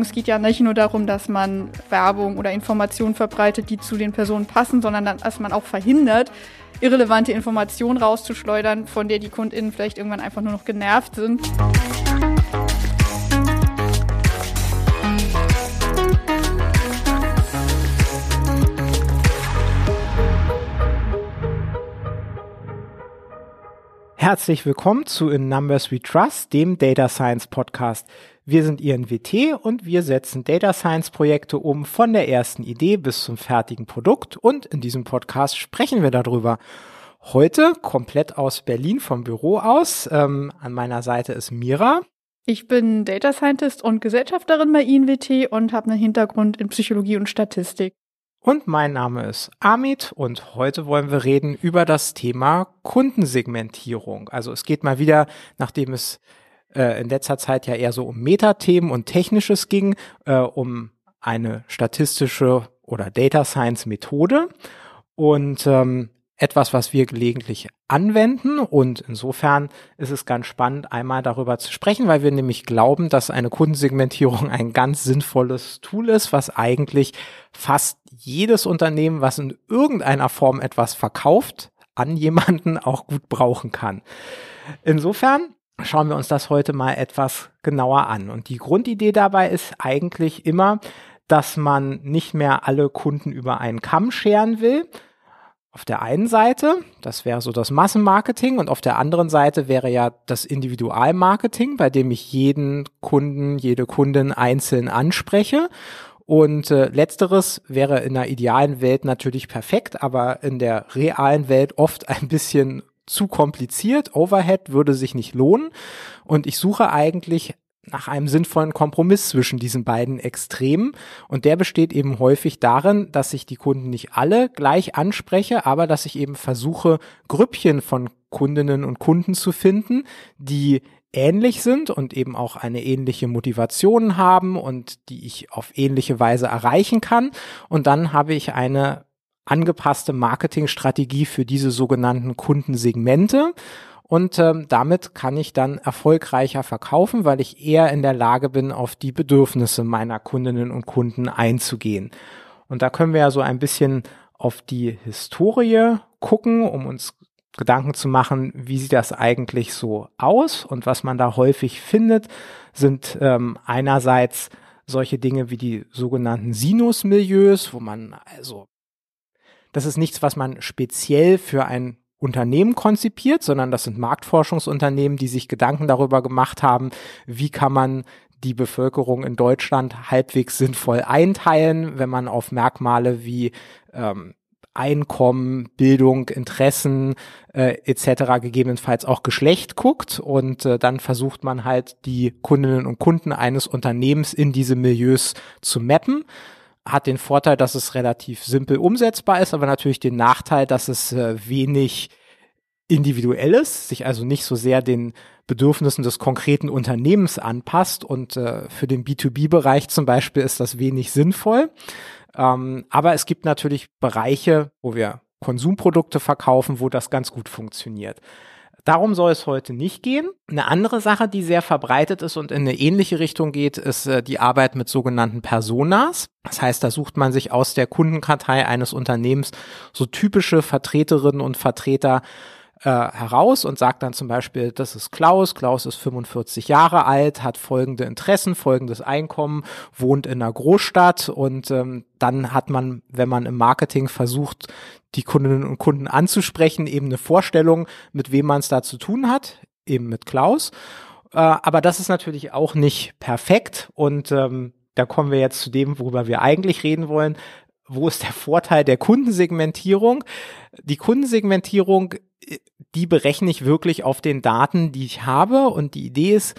Es geht ja nicht nur darum, dass man Werbung oder Informationen verbreitet, die zu den Personen passen, sondern dass man auch verhindert, irrelevante Informationen rauszuschleudern, von der die KundInnen vielleicht irgendwann einfach nur noch genervt sind. Herzlich willkommen zu In Numbers We Trust, dem Data Science Podcast. Wir sind INWT und wir setzen Data Science Projekte um von der ersten Idee bis zum fertigen Produkt und in diesem Podcast sprechen wir darüber. Heute komplett aus Berlin vom Büro aus. Ähm, an meiner Seite ist Mira. Ich bin Data Scientist und Gesellschafterin bei INWT und habe einen Hintergrund in Psychologie und Statistik. Und mein Name ist Amit und heute wollen wir reden über das Thema Kundensegmentierung. Also es geht mal wieder, nachdem es äh, in letzter Zeit ja eher so um Metathemen und Technisches ging, äh, um eine statistische oder Data Science Methode. Und ähm, etwas, was wir gelegentlich anwenden. Und insofern ist es ganz spannend, einmal darüber zu sprechen, weil wir nämlich glauben, dass eine Kundensegmentierung ein ganz sinnvolles Tool ist, was eigentlich fast jedes Unternehmen, was in irgendeiner Form etwas verkauft, an jemanden auch gut brauchen kann. Insofern schauen wir uns das heute mal etwas genauer an. Und die Grundidee dabei ist eigentlich immer, dass man nicht mehr alle Kunden über einen Kamm scheren will, auf der einen Seite, das wäre so das Massenmarketing und auf der anderen Seite wäre ja das Individualmarketing, bei dem ich jeden Kunden, jede Kundin einzeln anspreche. Und äh, letzteres wäre in einer idealen Welt natürlich perfekt, aber in der realen Welt oft ein bisschen zu kompliziert. Overhead würde sich nicht lohnen. Und ich suche eigentlich nach einem sinnvollen Kompromiss zwischen diesen beiden Extremen. Und der besteht eben häufig darin, dass ich die Kunden nicht alle gleich anspreche, aber dass ich eben versuche, Grüppchen von Kundinnen und Kunden zu finden, die ähnlich sind und eben auch eine ähnliche Motivation haben und die ich auf ähnliche Weise erreichen kann. Und dann habe ich eine angepasste Marketingstrategie für diese sogenannten Kundensegmente. Und ähm, damit kann ich dann erfolgreicher verkaufen, weil ich eher in der Lage bin, auf die Bedürfnisse meiner Kundinnen und Kunden einzugehen. Und da können wir ja so ein bisschen auf die Historie gucken, um uns Gedanken zu machen, wie sieht das eigentlich so aus und was man da häufig findet, sind ähm, einerseits solche Dinge wie die sogenannten Sinus-Milieus, wo man also, das ist nichts, was man speziell für ein Unternehmen konzipiert, sondern das sind Marktforschungsunternehmen, die sich Gedanken darüber gemacht haben, wie kann man die Bevölkerung in Deutschland halbwegs sinnvoll einteilen, wenn man auf Merkmale wie ähm, Einkommen, Bildung, Interessen äh, etc. gegebenenfalls auch Geschlecht guckt und äh, dann versucht man halt die Kundinnen und Kunden eines Unternehmens in diese Milieus zu mappen hat den Vorteil, dass es relativ simpel umsetzbar ist, aber natürlich den Nachteil, dass es äh, wenig individuell ist, sich also nicht so sehr den Bedürfnissen des konkreten Unternehmens anpasst und äh, für den B2B-Bereich zum Beispiel ist das wenig sinnvoll. Ähm, aber es gibt natürlich Bereiche, wo wir Konsumprodukte verkaufen, wo das ganz gut funktioniert. Darum soll es heute nicht gehen. Eine andere Sache, die sehr verbreitet ist und in eine ähnliche Richtung geht, ist äh, die Arbeit mit sogenannten Personas. Das heißt, da sucht man sich aus der Kundenkartei eines Unternehmens so typische Vertreterinnen und Vertreter äh, heraus und sagt dann zum Beispiel, das ist Klaus, Klaus ist 45 Jahre alt, hat folgende Interessen, folgendes Einkommen, wohnt in einer Großstadt und ähm, dann hat man, wenn man im Marketing versucht, die Kundinnen und Kunden anzusprechen, eben eine Vorstellung, mit wem man es da zu tun hat, eben mit Klaus. Äh, aber das ist natürlich auch nicht perfekt und ähm, da kommen wir jetzt zu dem, worüber wir eigentlich reden wollen. Wo ist der Vorteil der Kundensegmentierung? Die Kundensegmentierung die berechne ich wirklich auf den Daten, die ich habe. Und die Idee ist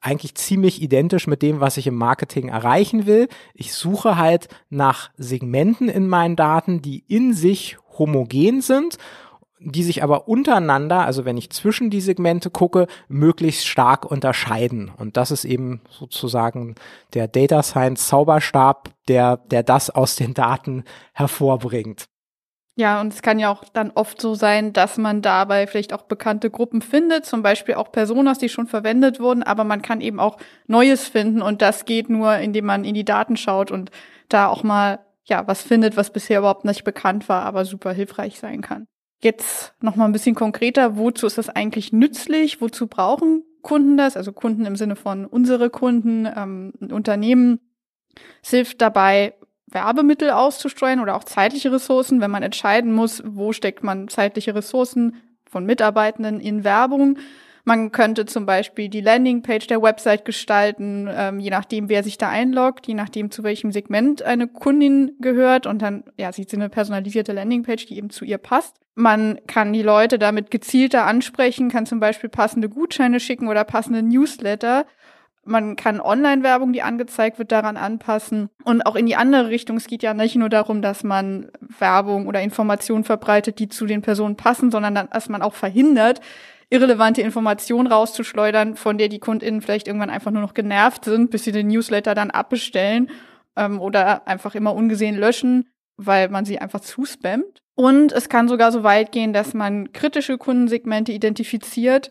eigentlich ziemlich identisch mit dem, was ich im Marketing erreichen will. Ich suche halt nach Segmenten in meinen Daten, die in sich homogen sind die sich aber untereinander, also wenn ich zwischen die Segmente gucke, möglichst stark unterscheiden. Und das ist eben sozusagen der Data Science Zauberstab, der, der das aus den Daten hervorbringt. Ja, und es kann ja auch dann oft so sein, dass man dabei vielleicht auch bekannte Gruppen findet, zum Beispiel auch Personas, die schon verwendet wurden, aber man kann eben auch Neues finden und das geht nur, indem man in die Daten schaut und da auch mal ja was findet, was bisher überhaupt nicht bekannt war, aber super hilfreich sein kann. Jetzt noch mal ein bisschen konkreter, wozu ist das eigentlich nützlich? Wozu brauchen Kunden das? Also Kunden im Sinne von unsere Kunden, ähm, Unternehmen. Es hilft dabei, Werbemittel auszusteuern oder auch zeitliche Ressourcen, wenn man entscheiden muss, wo steckt man zeitliche Ressourcen von Mitarbeitenden in Werbung. Man könnte zum Beispiel die Landingpage der Website gestalten, ähm, je nachdem, wer sich da einloggt, je nachdem, zu welchem Segment eine Kundin gehört. Und dann ja, sieht sie eine personalisierte Landingpage, die eben zu ihr passt. Man kann die Leute damit gezielter ansprechen, kann zum Beispiel passende Gutscheine schicken oder passende Newsletter. Man kann Online-Werbung, die angezeigt wird, daran anpassen. Und auch in die andere Richtung. Es geht ja nicht nur darum, dass man Werbung oder Informationen verbreitet, die zu den Personen passen, sondern dass man auch verhindert, irrelevante Informationen rauszuschleudern, von der die KundInnen vielleicht irgendwann einfach nur noch genervt sind, bis sie den Newsletter dann abbestellen ähm, oder einfach immer ungesehen löschen, weil man sie einfach zuspammt. Und es kann sogar so weit gehen, dass man kritische Kundensegmente identifiziert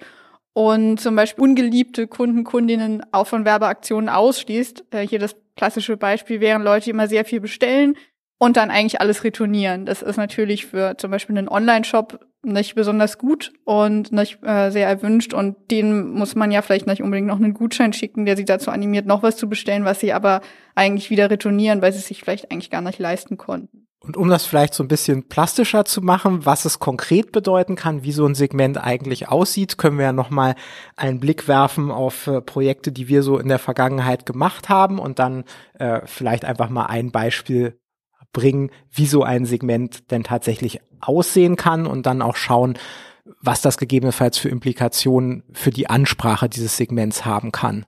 und zum Beispiel ungeliebte Kunden, Kundinnen auch von Werbeaktionen ausschließt. Äh, hier das klassische Beispiel wären Leute, die immer sehr viel bestellen und dann eigentlich alles retournieren. Das ist natürlich für zum Beispiel einen Online-Shop nicht besonders gut und nicht äh, sehr erwünscht und denen muss man ja vielleicht nicht unbedingt noch einen Gutschein schicken, der sie dazu animiert, noch was zu bestellen, was sie aber eigentlich wieder retournieren, weil sie sich vielleicht eigentlich gar nicht leisten konnten. Und um das vielleicht so ein bisschen plastischer zu machen, was es konkret bedeuten kann, wie so ein Segment eigentlich aussieht, können wir ja nochmal einen Blick werfen auf äh, Projekte, die wir so in der Vergangenheit gemacht haben und dann äh, vielleicht einfach mal ein Beispiel bringen, wie so ein Segment denn tatsächlich aussehen kann und dann auch schauen, was das gegebenenfalls für Implikationen für die Ansprache dieses Segments haben kann.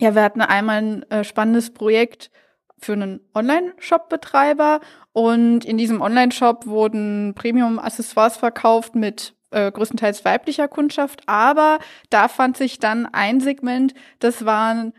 Ja, wir hatten einmal ein äh, spannendes Projekt für einen Online-Shop-Betreiber und in diesem Online-Shop wurden Premium-Accessoires verkauft mit äh, größtenteils weiblicher Kundschaft, aber da fand sich dann ein Segment, das waren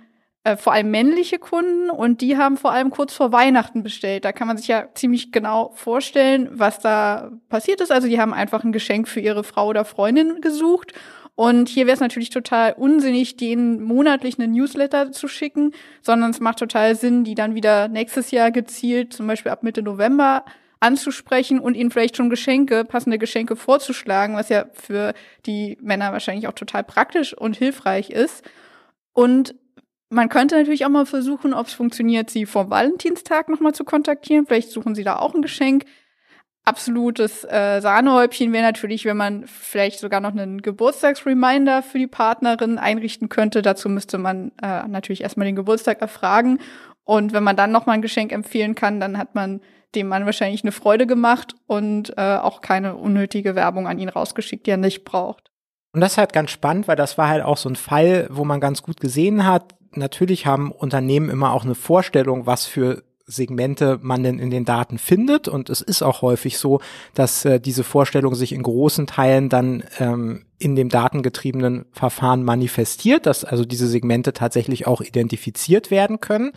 äh, vor allem männliche Kunden und die haben vor allem kurz vor Weihnachten bestellt. Da kann man sich ja ziemlich genau vorstellen, was da passiert ist. Also die haben einfach ein Geschenk für ihre Frau oder Freundin gesucht. Und hier wäre es natürlich total unsinnig, denen monatlich einen Newsletter zu schicken, sondern es macht total Sinn, die dann wieder nächstes Jahr gezielt, zum Beispiel ab Mitte November, anzusprechen und ihnen vielleicht schon Geschenke, passende Geschenke vorzuschlagen, was ja für die Männer wahrscheinlich auch total praktisch und hilfreich ist. Und man könnte natürlich auch mal versuchen, ob es funktioniert, sie vor Valentinstag nochmal zu kontaktieren. Vielleicht suchen sie da auch ein Geschenk. Absolutes äh, Sahnehäubchen wäre natürlich, wenn man vielleicht sogar noch einen Geburtstagsreminder für die Partnerin einrichten könnte. Dazu müsste man äh, natürlich erstmal den Geburtstag erfragen. Und wenn man dann nochmal ein Geschenk empfehlen kann, dann hat man dem Mann wahrscheinlich eine Freude gemacht und äh, auch keine unnötige Werbung an ihn rausgeschickt, die er nicht braucht. Und das ist halt ganz spannend, weil das war halt auch so ein Fall, wo man ganz gut gesehen hat, natürlich haben Unternehmen immer auch eine Vorstellung, was für Segmente man denn in den Daten findet. Und es ist auch häufig so, dass äh, diese Vorstellung sich in großen Teilen dann ähm, in dem datengetriebenen Verfahren manifestiert, dass also diese Segmente tatsächlich auch identifiziert werden können.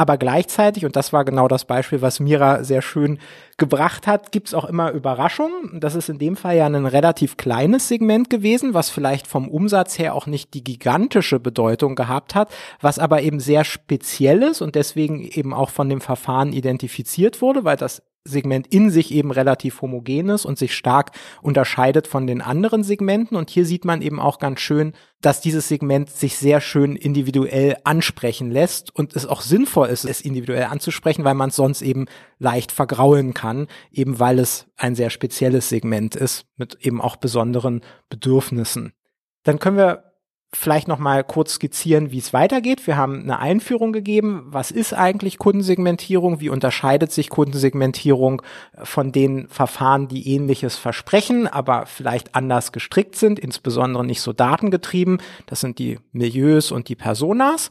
Aber gleichzeitig, und das war genau das Beispiel, was Mira sehr schön gebracht hat, gibt's auch immer Überraschungen. Das ist in dem Fall ja ein relativ kleines Segment gewesen, was vielleicht vom Umsatz her auch nicht die gigantische Bedeutung gehabt hat, was aber eben sehr speziell ist und deswegen eben auch von dem Verfahren identifiziert wurde, weil das Segment in sich eben relativ homogen ist und sich stark unterscheidet von den anderen Segmenten. Und hier sieht man eben auch ganz schön, dass dieses Segment sich sehr schön individuell ansprechen lässt und es auch sinnvoll ist, es individuell anzusprechen, weil man es sonst eben leicht vergraulen kann, eben weil es ein sehr spezielles Segment ist mit eben auch besonderen Bedürfnissen. Dann können wir vielleicht noch mal kurz skizzieren, wie es weitergeht. Wir haben eine Einführung gegeben. Was ist eigentlich Kundensegmentierung? Wie unterscheidet sich Kundensegmentierung von den Verfahren, die ähnliches versprechen, aber vielleicht anders gestrickt sind, insbesondere nicht so datengetrieben? Das sind die Milieus und die Personas.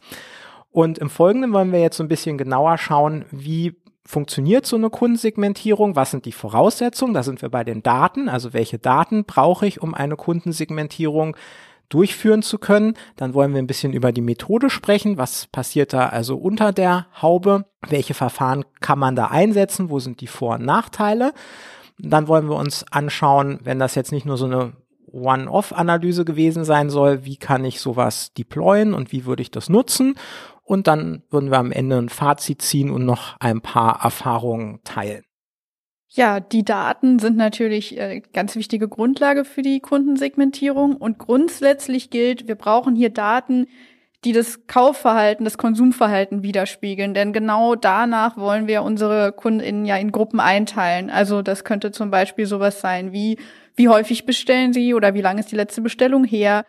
Und im Folgenden wollen wir jetzt so ein bisschen genauer schauen, wie funktioniert so eine Kundensegmentierung? Was sind die Voraussetzungen? Da sind wir bei den Daten. Also welche Daten brauche ich, um eine Kundensegmentierung durchführen zu können. Dann wollen wir ein bisschen über die Methode sprechen. Was passiert da also unter der Haube? Welche Verfahren kann man da einsetzen? Wo sind die Vor- und Nachteile? Dann wollen wir uns anschauen, wenn das jetzt nicht nur so eine One-Off-Analyse gewesen sein soll, wie kann ich sowas deployen und wie würde ich das nutzen? Und dann würden wir am Ende ein Fazit ziehen und noch ein paar Erfahrungen teilen. Ja, die Daten sind natürlich äh, ganz wichtige Grundlage für die Kundensegmentierung und grundsätzlich gilt, wir brauchen hier Daten, die das Kaufverhalten, das Konsumverhalten widerspiegeln. Denn genau danach wollen wir unsere KundInnen ja in Gruppen einteilen. Also das könnte zum Beispiel sowas sein wie, wie häufig bestellen sie oder wie lange ist die letzte Bestellung her?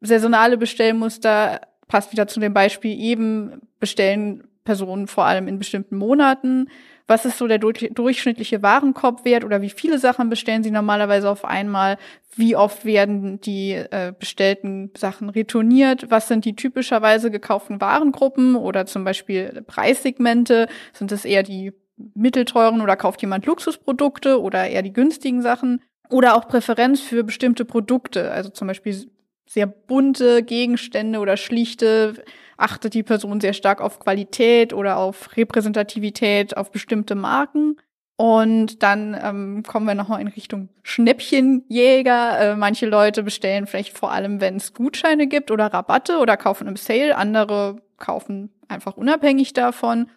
Saisonale Bestellmuster passt wieder zu dem Beispiel eben, bestellen Personen vor allem in bestimmten Monaten was ist so der durchschnittliche Warenkorbwert oder wie viele Sachen bestellen Sie normalerweise auf einmal, wie oft werden die äh, bestellten Sachen retourniert, was sind die typischerweise gekauften Warengruppen oder zum Beispiel Preissegmente, sind es eher die mittelteuren oder kauft jemand Luxusprodukte oder eher die günstigen Sachen? Oder auch Präferenz für bestimmte Produkte, also zum Beispiel sehr bunte Gegenstände oder schlichte achtet die Person sehr stark auf Qualität oder auf Repräsentativität, auf bestimmte Marken. Und dann ähm, kommen wir nochmal in Richtung Schnäppchenjäger. Äh, manche Leute bestellen vielleicht vor allem, wenn es Gutscheine gibt oder Rabatte oder kaufen im Sale. Andere kaufen einfach unabhängig davon.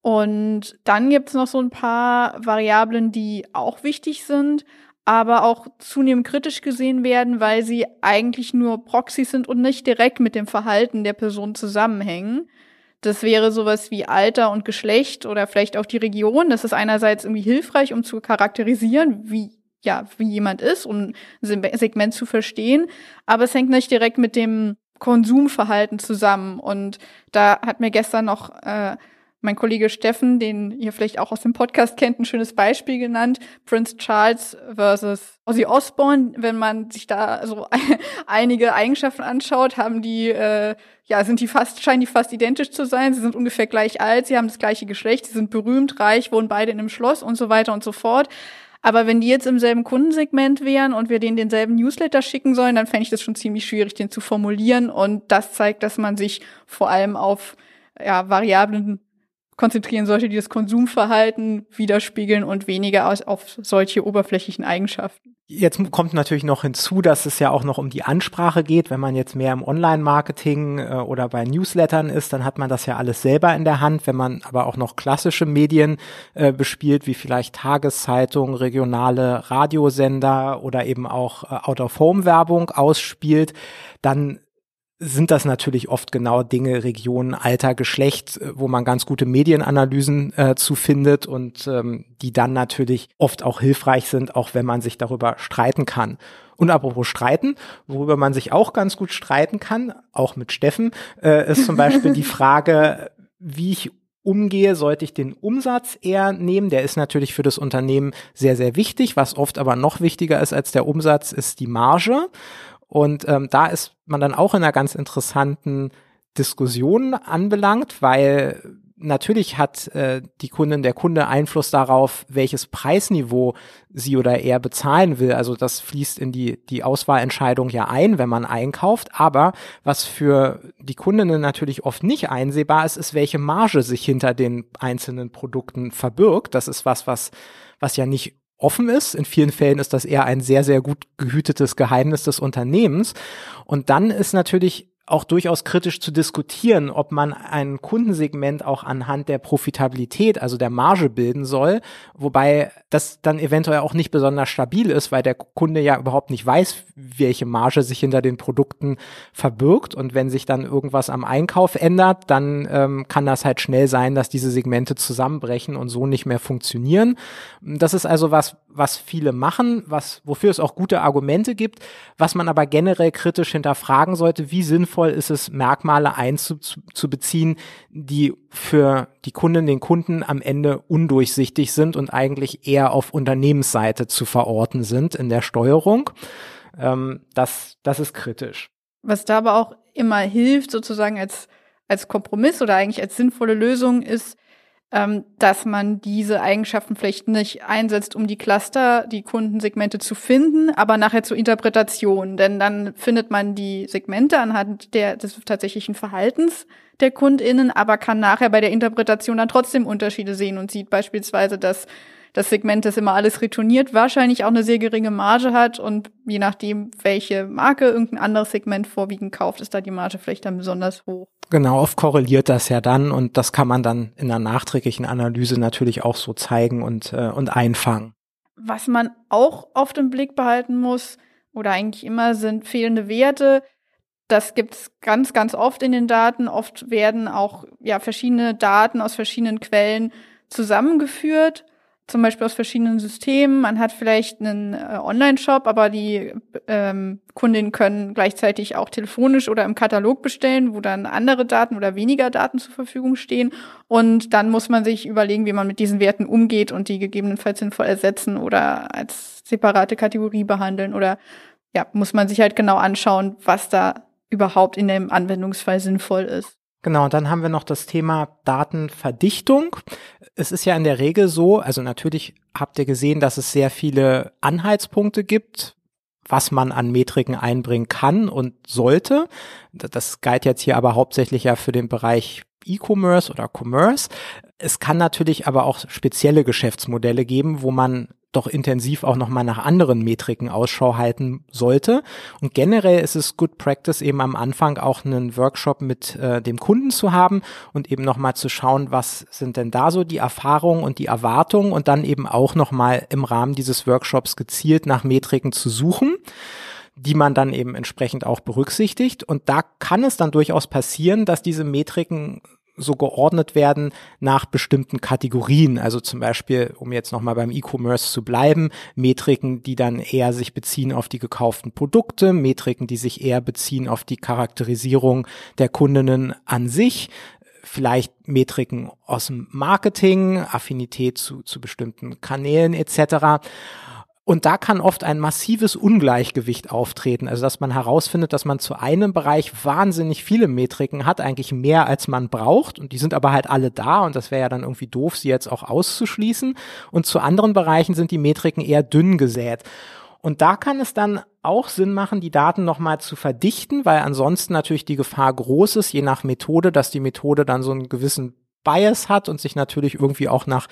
Und dann gibt's noch so ein paar Variablen, die auch wichtig sind aber auch zunehmend kritisch gesehen werden, weil sie eigentlich nur Proxys sind und nicht direkt mit dem Verhalten der Person zusammenhängen. Das wäre sowas wie Alter und Geschlecht oder vielleicht auch die Region. Das ist einerseits irgendwie hilfreich, um zu charakterisieren, wie ja, wie jemand ist, um ein Segment zu verstehen. Aber es hängt nicht direkt mit dem Konsumverhalten zusammen. Und da hat mir gestern noch äh, mein Kollege Steffen, den ihr vielleicht auch aus dem Podcast kennt, ein schönes Beispiel genannt. Prince Charles versus Ozzy Osbourne. Wenn man sich da so einige Eigenschaften anschaut, haben die, äh, ja, sind die fast, scheinen die fast identisch zu sein. Sie sind ungefähr gleich alt, sie haben das gleiche Geschlecht, sie sind berühmt, reich, wohnen beide in einem Schloss und so weiter und so fort. Aber wenn die jetzt im selben Kundensegment wären und wir denen denselben Newsletter schicken sollen, dann fände ich das schon ziemlich schwierig, den zu formulieren. Und das zeigt, dass man sich vor allem auf ja, Variablen konzentrieren sollte, die das Konsumverhalten widerspiegeln und weniger auf solche oberflächlichen Eigenschaften. Jetzt kommt natürlich noch hinzu, dass es ja auch noch um die Ansprache geht. Wenn man jetzt mehr im Online-Marketing äh, oder bei Newslettern ist, dann hat man das ja alles selber in der Hand. Wenn man aber auch noch klassische Medien äh, bespielt, wie vielleicht Tageszeitungen, regionale Radiosender oder eben auch äh, Out-of-Home-Werbung ausspielt, dann sind das natürlich oft genau Dinge, Regionen, Alter, Geschlecht, äh, wo man ganz gute Medienanalysen äh, zu findet und ähm, die dann natürlich oft auch hilfreich sind, auch wenn man sich darüber streiten kann. Und apropos streiten, worüber man sich auch ganz gut streiten kann, auch mit Steffen, äh, ist zum Beispiel die Frage, wie ich umgehe, sollte ich den Umsatz eher nehmen. Der ist natürlich für das Unternehmen sehr, sehr wichtig. Was oft aber noch wichtiger ist als der Umsatz, ist die Marge. Und ähm, da ist man dann auch in einer ganz interessanten Diskussion anbelangt, weil natürlich hat äh, die Kundin, der Kunde Einfluss darauf, welches Preisniveau sie oder er bezahlen will. Also das fließt in die, die Auswahlentscheidung ja ein, wenn man einkauft. Aber was für die Kundinnen natürlich oft nicht einsehbar ist, ist, welche Marge sich hinter den einzelnen Produkten verbirgt. Das ist was, was, was ja nicht offen ist. In vielen Fällen ist das eher ein sehr, sehr gut gehütetes Geheimnis des Unternehmens. Und dann ist natürlich auch durchaus kritisch zu diskutieren, ob man ein Kundensegment auch anhand der Profitabilität, also der Marge bilden soll, wobei das dann eventuell auch nicht besonders stabil ist, weil der Kunde ja überhaupt nicht weiß, welche Marge sich hinter den Produkten verbirgt und wenn sich dann irgendwas am Einkauf ändert, dann ähm, kann das halt schnell sein, dass diese Segmente zusammenbrechen und so nicht mehr funktionieren. Das ist also was, was viele machen, was, wofür es auch gute Argumente gibt, was man aber generell kritisch hinterfragen sollte, wie sinnvoll sinnvoll ist es, Merkmale einzubeziehen, die für die Kunden, den Kunden am Ende undurchsichtig sind und eigentlich eher auf Unternehmensseite zu verorten sind in der Steuerung. Ähm, das, das ist kritisch. Was da aber auch immer hilft, sozusagen als, als Kompromiss oder eigentlich als sinnvolle Lösung ist, ähm, dass man diese Eigenschaften vielleicht nicht einsetzt, um die Cluster, die Kundensegmente zu finden, aber nachher zur Interpretation. Denn dann findet man die Segmente anhand der, des tatsächlichen Verhaltens der KundInnen, aber kann nachher bei der Interpretation dann trotzdem Unterschiede sehen und sieht beispielsweise, dass das Segment, das immer alles retourniert, wahrscheinlich auch eine sehr geringe Marge hat und je nachdem, welche Marke irgendein anderes Segment vorwiegend kauft, ist da die Marge vielleicht dann besonders hoch. Genau, oft korreliert das ja dann und das kann man dann in einer nachträglichen Analyse natürlich auch so zeigen und, äh, und einfangen. Was man auch oft im Blick behalten muss, oder eigentlich immer, sind fehlende Werte. Das gibt's ganz, ganz oft in den Daten. Oft werden auch ja verschiedene Daten aus verschiedenen Quellen zusammengeführt, zum Beispiel aus verschiedenen Systemen. Man hat vielleicht einen äh, Online-Shop, aber die ähm, Kundinnen können gleichzeitig auch telefonisch oder im Katalog bestellen, wo dann andere Daten oder weniger Daten zur Verfügung stehen. Und dann muss man sich überlegen, wie man mit diesen Werten umgeht und die gegebenenfalls sinnvoll ersetzen oder als separate Kategorie behandeln oder ja, muss man sich halt genau anschauen, was da überhaupt in dem Anwendungsfall sinnvoll ist. Genau, dann haben wir noch das Thema Datenverdichtung. Es ist ja in der Regel so, also natürlich habt ihr gesehen, dass es sehr viele Anhaltspunkte gibt, was man an Metriken einbringen kann und sollte. Das galt jetzt hier aber hauptsächlich ja für den Bereich E-Commerce oder Commerce. Es kann natürlich aber auch spezielle Geschäftsmodelle geben, wo man doch intensiv auch nochmal nach anderen Metriken Ausschau halten sollte. Und generell ist es Good Practice eben am Anfang auch einen Workshop mit äh, dem Kunden zu haben und eben nochmal zu schauen, was sind denn da so die Erfahrungen und die Erwartungen und dann eben auch nochmal im Rahmen dieses Workshops gezielt nach Metriken zu suchen die man dann eben entsprechend auch berücksichtigt. Und da kann es dann durchaus passieren, dass diese Metriken so geordnet werden nach bestimmten Kategorien. Also zum Beispiel, um jetzt nochmal beim E-Commerce zu bleiben, Metriken, die dann eher sich beziehen auf die gekauften Produkte, Metriken, die sich eher beziehen auf die Charakterisierung der Kundinnen an sich, vielleicht Metriken aus dem Marketing, Affinität zu, zu bestimmten Kanälen etc. Und da kann oft ein massives Ungleichgewicht auftreten. Also dass man herausfindet, dass man zu einem Bereich wahnsinnig viele Metriken hat, eigentlich mehr als man braucht. Und die sind aber halt alle da und das wäre ja dann irgendwie doof, sie jetzt auch auszuschließen. Und zu anderen Bereichen sind die Metriken eher dünn gesät. Und da kann es dann auch Sinn machen, die Daten nochmal zu verdichten, weil ansonsten natürlich die Gefahr groß ist, je nach Methode, dass die Methode dann so einen gewissen Bias hat und sich natürlich irgendwie auch nach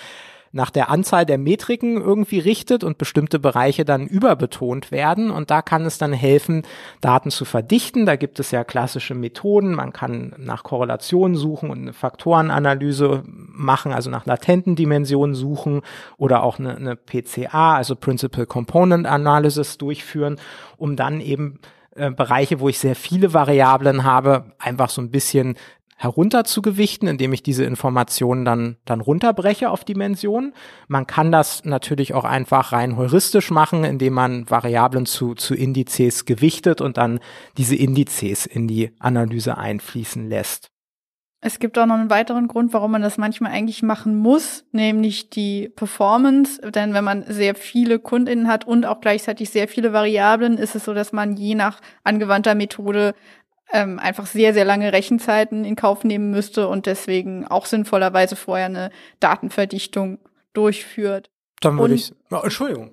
nach der Anzahl der Metriken irgendwie richtet und bestimmte Bereiche dann überbetont werden. Und da kann es dann helfen, Daten zu verdichten. Da gibt es ja klassische Methoden. Man kann nach Korrelationen suchen und eine Faktorenanalyse machen, also nach latenten Dimensionen suchen oder auch eine, eine PCA, also Principal Component Analysis durchführen, um dann eben äh, Bereiche, wo ich sehr viele Variablen habe, einfach so ein bisschen herunter zu gewichten, indem ich diese Informationen dann, dann runterbreche auf Dimensionen. Man kann das natürlich auch einfach rein heuristisch machen, indem man Variablen zu, zu Indizes gewichtet und dann diese Indizes in die Analyse einfließen lässt. Es gibt auch noch einen weiteren Grund, warum man das manchmal eigentlich machen muss, nämlich die Performance. Denn wenn man sehr viele KundInnen hat und auch gleichzeitig sehr viele Variablen, ist es so, dass man je nach angewandter Methode ähm, einfach sehr, sehr lange Rechenzeiten in Kauf nehmen müsste und deswegen auch sinnvollerweise vorher eine Datenverdichtung durchführt. Dann würde ich. Oh, Entschuldigung.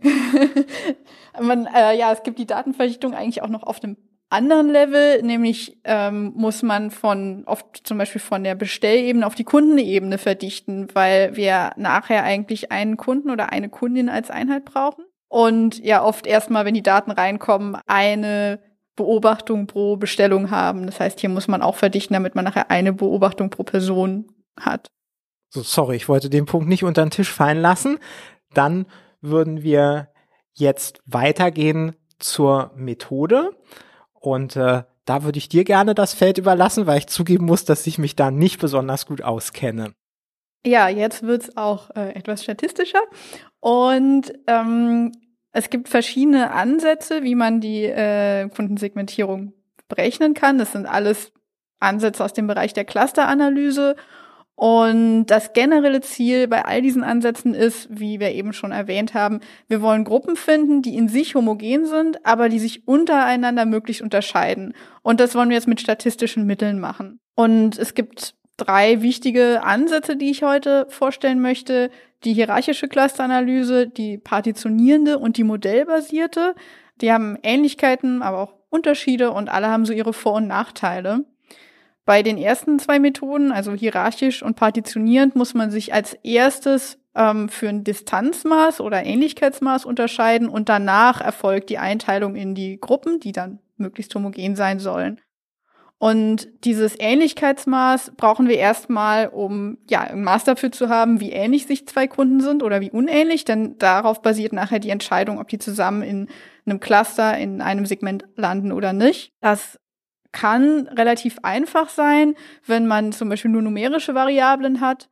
man, äh, ja, es gibt die Datenverdichtung eigentlich auch noch auf einem anderen Level, nämlich ähm, muss man von oft zum Beispiel von der Bestellebene auf die Kundenebene verdichten, weil wir nachher eigentlich einen Kunden oder eine Kundin als Einheit brauchen. Und ja, oft erstmal, wenn die Daten reinkommen, eine Beobachtung pro Bestellung haben. Das heißt, hier muss man auch verdichten, damit man nachher eine Beobachtung pro Person hat. So, sorry, ich wollte den Punkt nicht unter den Tisch fallen lassen. Dann würden wir jetzt weitergehen zur Methode. Und äh, da würde ich dir gerne das Feld überlassen, weil ich zugeben muss, dass ich mich da nicht besonders gut auskenne. Ja, jetzt wird's auch äh, etwas statistischer. Und ähm, es gibt verschiedene Ansätze, wie man die äh, Kundensegmentierung berechnen kann. Das sind alles Ansätze aus dem Bereich der Clusteranalyse. Und das generelle Ziel bei all diesen Ansätzen ist, wie wir eben schon erwähnt haben, wir wollen Gruppen finden, die in sich homogen sind, aber die sich untereinander möglichst unterscheiden. Und das wollen wir jetzt mit statistischen Mitteln machen. Und es gibt drei wichtige Ansätze, die ich heute vorstellen möchte die hierarchische Clusteranalyse, die partitionierende und die modellbasierte. Die haben Ähnlichkeiten, aber auch Unterschiede und alle haben so ihre Vor- und Nachteile. Bei den ersten zwei Methoden, also hierarchisch und partitionierend, muss man sich als erstes ähm, für ein Distanzmaß oder Ähnlichkeitsmaß unterscheiden und danach erfolgt die Einteilung in die Gruppen, die dann möglichst homogen sein sollen. Und dieses Ähnlichkeitsmaß brauchen wir erstmal, um ja ein Maß dafür zu haben, wie ähnlich sich zwei Kunden sind oder wie unähnlich, denn darauf basiert nachher die Entscheidung, ob die zusammen in einem Cluster, in einem Segment landen oder nicht. Das kann relativ einfach sein, wenn man zum Beispiel nur numerische Variablen hat.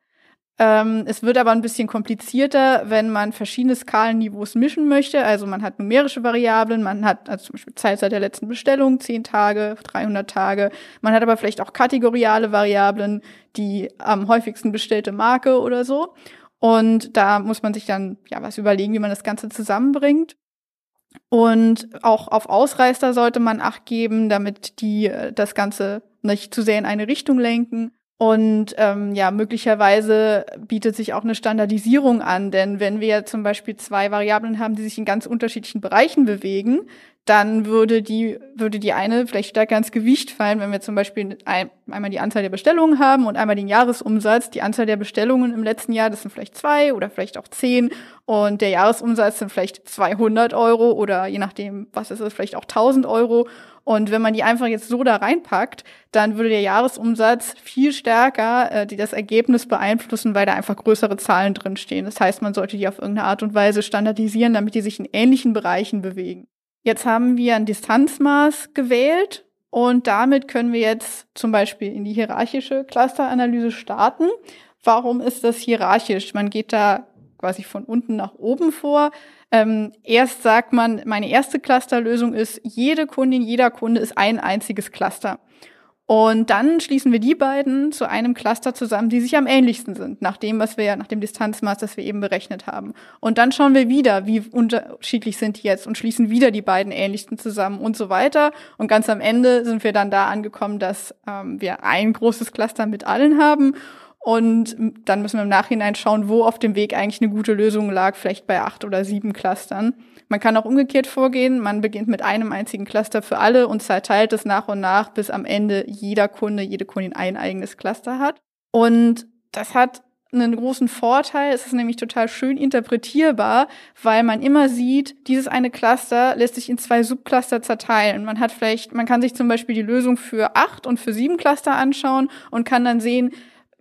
Ähm, es wird aber ein bisschen komplizierter, wenn man verschiedene Skalenniveaus mischen möchte. Also man hat numerische Variablen, man hat also zum Beispiel Zeitzeit der letzten Bestellung, 10 Tage, 300 Tage. Man hat aber vielleicht auch kategoriale Variablen, die am häufigsten bestellte Marke oder so. Und da muss man sich dann ja was überlegen, wie man das Ganze zusammenbringt. Und auch auf Ausreißer sollte man Acht geben, damit die äh, das Ganze nicht zu sehr in eine Richtung lenken. Und ähm, ja, möglicherweise bietet sich auch eine Standardisierung an, denn wenn wir zum Beispiel zwei Variablen haben, die sich in ganz unterschiedlichen Bereichen bewegen, dann würde die, würde die eine vielleicht stärker ins Gewicht fallen, wenn wir zum Beispiel ein, einmal die Anzahl der Bestellungen haben und einmal den Jahresumsatz. Die Anzahl der Bestellungen im letzten Jahr, das sind vielleicht zwei oder vielleicht auch zehn und der Jahresumsatz sind vielleicht 200 Euro oder je nachdem, was es ist, vielleicht auch 1000 Euro. Und wenn man die einfach jetzt so da reinpackt, dann würde der Jahresumsatz viel stärker äh, die das Ergebnis beeinflussen, weil da einfach größere Zahlen drinstehen. Das heißt, man sollte die auf irgendeine Art und Weise standardisieren, damit die sich in ähnlichen Bereichen bewegen. Jetzt haben wir ein Distanzmaß gewählt und damit können wir jetzt zum Beispiel in die hierarchische Clusteranalyse starten. Warum ist das hierarchisch? Man geht da quasi von unten nach oben vor. Ähm, erst sagt man, meine erste Clusterlösung ist, jede Kundin, jeder Kunde ist ein einziges Cluster. Und dann schließen wir die beiden zu einem Cluster zusammen, die sich am ähnlichsten sind, nach dem, was wir, nach dem Distanzmaß, das wir eben berechnet haben. Und dann schauen wir wieder, wie unterschiedlich sind die jetzt und schließen wieder die beiden ähnlichsten zusammen und so weiter. Und ganz am Ende sind wir dann da angekommen, dass ähm, wir ein großes Cluster mit allen haben. Und dann müssen wir im Nachhinein schauen, wo auf dem Weg eigentlich eine gute Lösung lag, vielleicht bei acht oder sieben Clustern. Man kann auch umgekehrt vorgehen. Man beginnt mit einem einzigen Cluster für alle und zerteilt es nach und nach, bis am Ende jeder Kunde, jede Kundin ein eigenes Cluster hat. Und das hat einen großen Vorteil. Es ist nämlich total schön interpretierbar, weil man immer sieht, dieses eine Cluster lässt sich in zwei Subcluster zerteilen. Man hat vielleicht, man kann sich zum Beispiel die Lösung für acht und für sieben Cluster anschauen und kann dann sehen,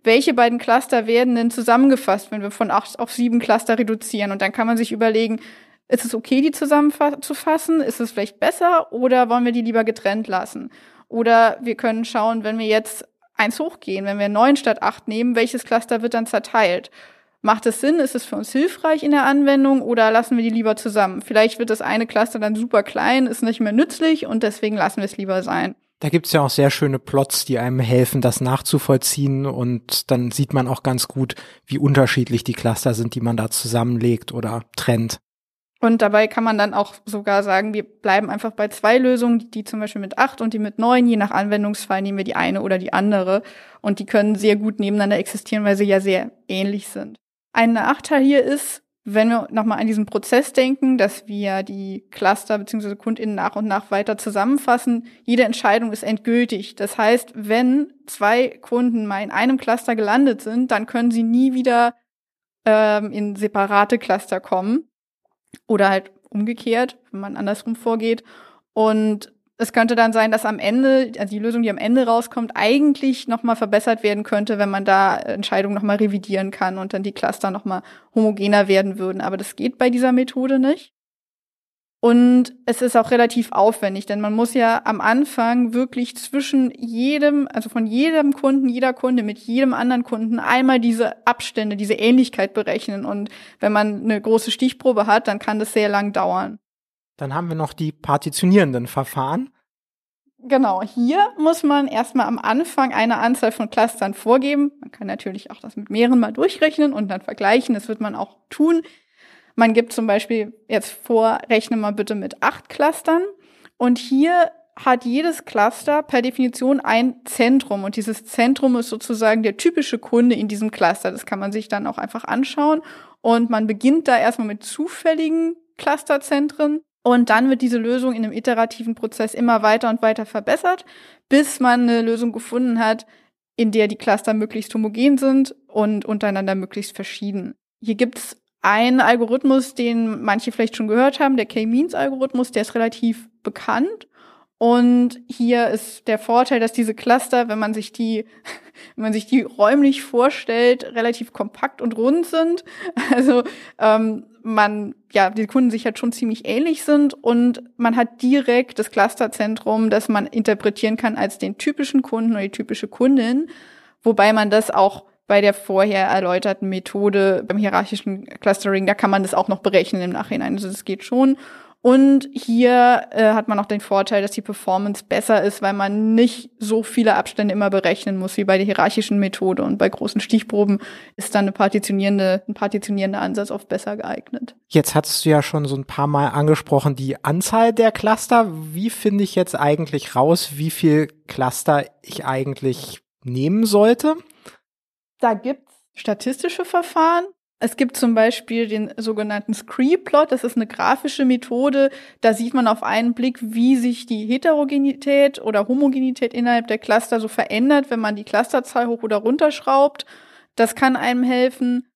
welche beiden Cluster werden denn zusammengefasst, wenn wir von acht auf sieben Cluster reduzieren? Und dann kann man sich überlegen, ist es okay, die zusammenzufassen? Ist es vielleicht besser oder wollen wir die lieber getrennt lassen? Oder wir können schauen, wenn wir jetzt eins hochgehen, wenn wir neun statt acht nehmen, welches Cluster wird dann zerteilt? Macht es Sinn? Ist es für uns hilfreich in der Anwendung oder lassen wir die lieber zusammen? Vielleicht wird das eine Cluster dann super klein, ist nicht mehr nützlich und deswegen lassen wir es lieber sein. Da gibt's ja auch sehr schöne Plots, die einem helfen, das nachzuvollziehen und dann sieht man auch ganz gut, wie unterschiedlich die Cluster sind, die man da zusammenlegt oder trennt. Und dabei kann man dann auch sogar sagen, wir bleiben einfach bei zwei Lösungen, die zum Beispiel mit acht und die mit neun, je nach Anwendungsfall nehmen wir die eine oder die andere. Und die können sehr gut nebeneinander existieren, weil sie ja sehr ähnlich sind. Ein Nachteil hier ist, wenn wir nochmal an diesen Prozess denken, dass wir die Cluster bzw. KundInnen nach und nach weiter zusammenfassen, jede Entscheidung ist endgültig. Das heißt, wenn zwei Kunden mal in einem Cluster gelandet sind, dann können sie nie wieder ähm, in separate Cluster kommen oder halt umgekehrt, wenn man andersrum vorgeht. Und es könnte dann sein, dass am Ende, also die Lösung, die am Ende rauskommt, eigentlich nochmal verbessert werden könnte, wenn man da Entscheidungen nochmal revidieren kann und dann die Cluster nochmal homogener werden würden. Aber das geht bei dieser Methode nicht. Und es ist auch relativ aufwendig, denn man muss ja am Anfang wirklich zwischen jedem, also von jedem Kunden, jeder Kunde mit jedem anderen Kunden einmal diese Abstände, diese Ähnlichkeit berechnen. Und wenn man eine große Stichprobe hat, dann kann das sehr lang dauern. Dann haben wir noch die partitionierenden Verfahren. Genau, hier muss man erstmal am Anfang eine Anzahl von Clustern vorgeben. Man kann natürlich auch das mit mehreren mal durchrechnen und dann vergleichen. Das wird man auch tun. Man gibt zum Beispiel jetzt vor, rechne mal bitte mit acht Clustern. Und hier hat jedes Cluster per Definition ein Zentrum. Und dieses Zentrum ist sozusagen der typische Kunde in diesem Cluster. Das kann man sich dann auch einfach anschauen. Und man beginnt da erstmal mit zufälligen Clusterzentren. Und dann wird diese Lösung in einem iterativen Prozess immer weiter und weiter verbessert, bis man eine Lösung gefunden hat, in der die Cluster möglichst homogen sind und untereinander möglichst verschieden. hier gibt's einen Algorithmus, den manche vielleicht schon gehört haben, der K-Means-Algorithmus, der ist relativ bekannt. Und hier ist der Vorteil, dass diese Cluster, wenn man sich die, wenn man sich die räumlich vorstellt, relativ kompakt und rund sind. Also ähm, man, ja, die Kunden sich halt schon ziemlich ähnlich sind und man hat direkt das Clusterzentrum, das man interpretieren kann als den typischen Kunden oder die typische Kundin, wobei man das auch bei der vorher erläuterten Methode beim hierarchischen Clustering, da kann man das auch noch berechnen im Nachhinein. Also das geht schon. Und hier äh, hat man auch den Vorteil, dass die Performance besser ist, weil man nicht so viele Abstände immer berechnen muss wie bei der hierarchischen Methode. Und bei großen Stichproben ist dann eine partitionierende, ein partitionierender Ansatz oft besser geeignet. Jetzt hattest du ja schon so ein paar Mal angesprochen, die Anzahl der Cluster. Wie finde ich jetzt eigentlich raus, wie viel Cluster ich eigentlich nehmen sollte? Da gibt's statistische Verfahren. Es gibt zum Beispiel den sogenannten Scree-Plot. Das ist eine grafische Methode. Da sieht man auf einen Blick, wie sich die Heterogenität oder Homogenität innerhalb der Cluster so verändert, wenn man die Clusterzahl hoch oder runter schraubt. Das kann einem helfen.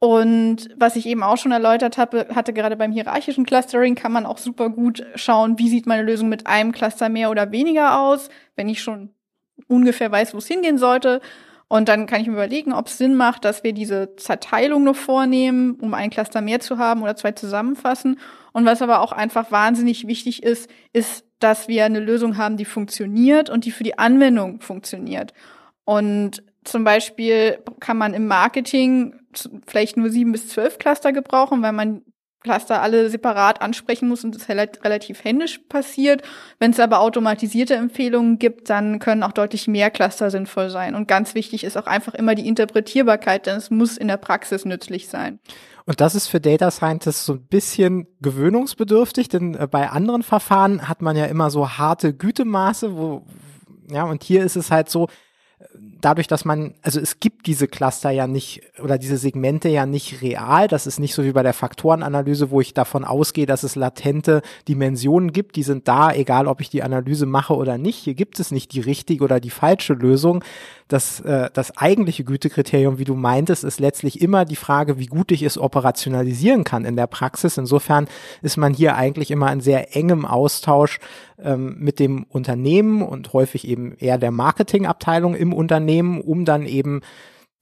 Und was ich eben auch schon erläutert habe, hatte gerade beim hierarchischen Clustering, kann man auch super gut schauen, wie sieht meine Lösung mit einem Cluster mehr oder weniger aus, wenn ich schon ungefähr weiß, wo es hingehen sollte. Und dann kann ich mir überlegen, ob es Sinn macht, dass wir diese Zerteilung noch vornehmen, um ein Cluster mehr zu haben oder zwei zusammenfassen. Und was aber auch einfach wahnsinnig wichtig ist, ist, dass wir eine Lösung haben, die funktioniert und die für die Anwendung funktioniert. Und zum Beispiel kann man im Marketing vielleicht nur sieben bis zwölf Cluster gebrauchen, weil man Cluster alle separat ansprechen muss und das relativ händisch passiert. Wenn es aber automatisierte Empfehlungen gibt, dann können auch deutlich mehr Cluster sinnvoll sein. Und ganz wichtig ist auch einfach immer die Interpretierbarkeit, denn es muss in der Praxis nützlich sein. Und das ist für Data Scientists so ein bisschen gewöhnungsbedürftig, denn äh, bei anderen Verfahren hat man ja immer so harte Gütemaße, wo, ja, und hier ist es halt so, dadurch, dass man, also es gibt diese Cluster ja nicht oder diese Segmente ja nicht real. Das ist nicht so wie bei der Faktorenanalyse, wo ich davon ausgehe, dass es latente Dimensionen gibt. Die sind da, egal ob ich die Analyse mache oder nicht. Hier gibt es nicht die richtige oder die falsche Lösung. Das, äh, das eigentliche Gütekriterium, wie du meintest, ist letztlich immer die Frage, wie gut ich es operationalisieren kann in der Praxis. Insofern ist man hier eigentlich immer in sehr engem Austausch ähm, mit dem Unternehmen und häufig eben eher der Marketingabteilung im Unternehmen, um dann eben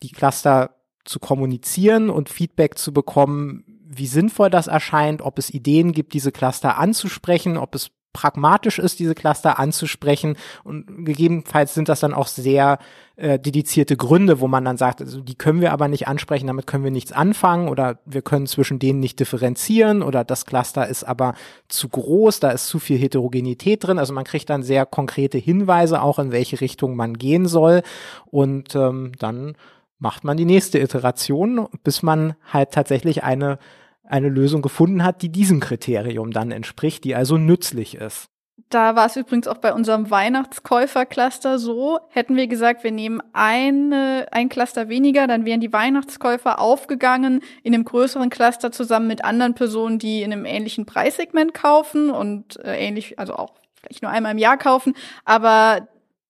die Cluster zu kommunizieren und Feedback zu bekommen, wie sinnvoll das erscheint, ob es Ideen gibt, diese Cluster anzusprechen, ob es pragmatisch ist, diese Cluster anzusprechen. Und gegebenenfalls sind das dann auch sehr äh, dedizierte Gründe, wo man dann sagt, also die können wir aber nicht ansprechen, damit können wir nichts anfangen oder wir können zwischen denen nicht differenzieren oder das Cluster ist aber zu groß, da ist zu viel Heterogenität drin. Also man kriegt dann sehr konkrete Hinweise auch, in welche Richtung man gehen soll. Und ähm, dann macht man die nächste Iteration, bis man halt tatsächlich eine eine Lösung gefunden hat, die diesem Kriterium dann entspricht, die also nützlich ist. Da war es übrigens auch bei unserem Weihnachtskäufer-Cluster so. Hätten wir gesagt, wir nehmen eine, ein Cluster weniger, dann wären die Weihnachtskäufer aufgegangen in einem größeren Cluster zusammen mit anderen Personen, die in einem ähnlichen Preissegment kaufen und äh, ähnlich, also auch vielleicht nur einmal im Jahr kaufen. Aber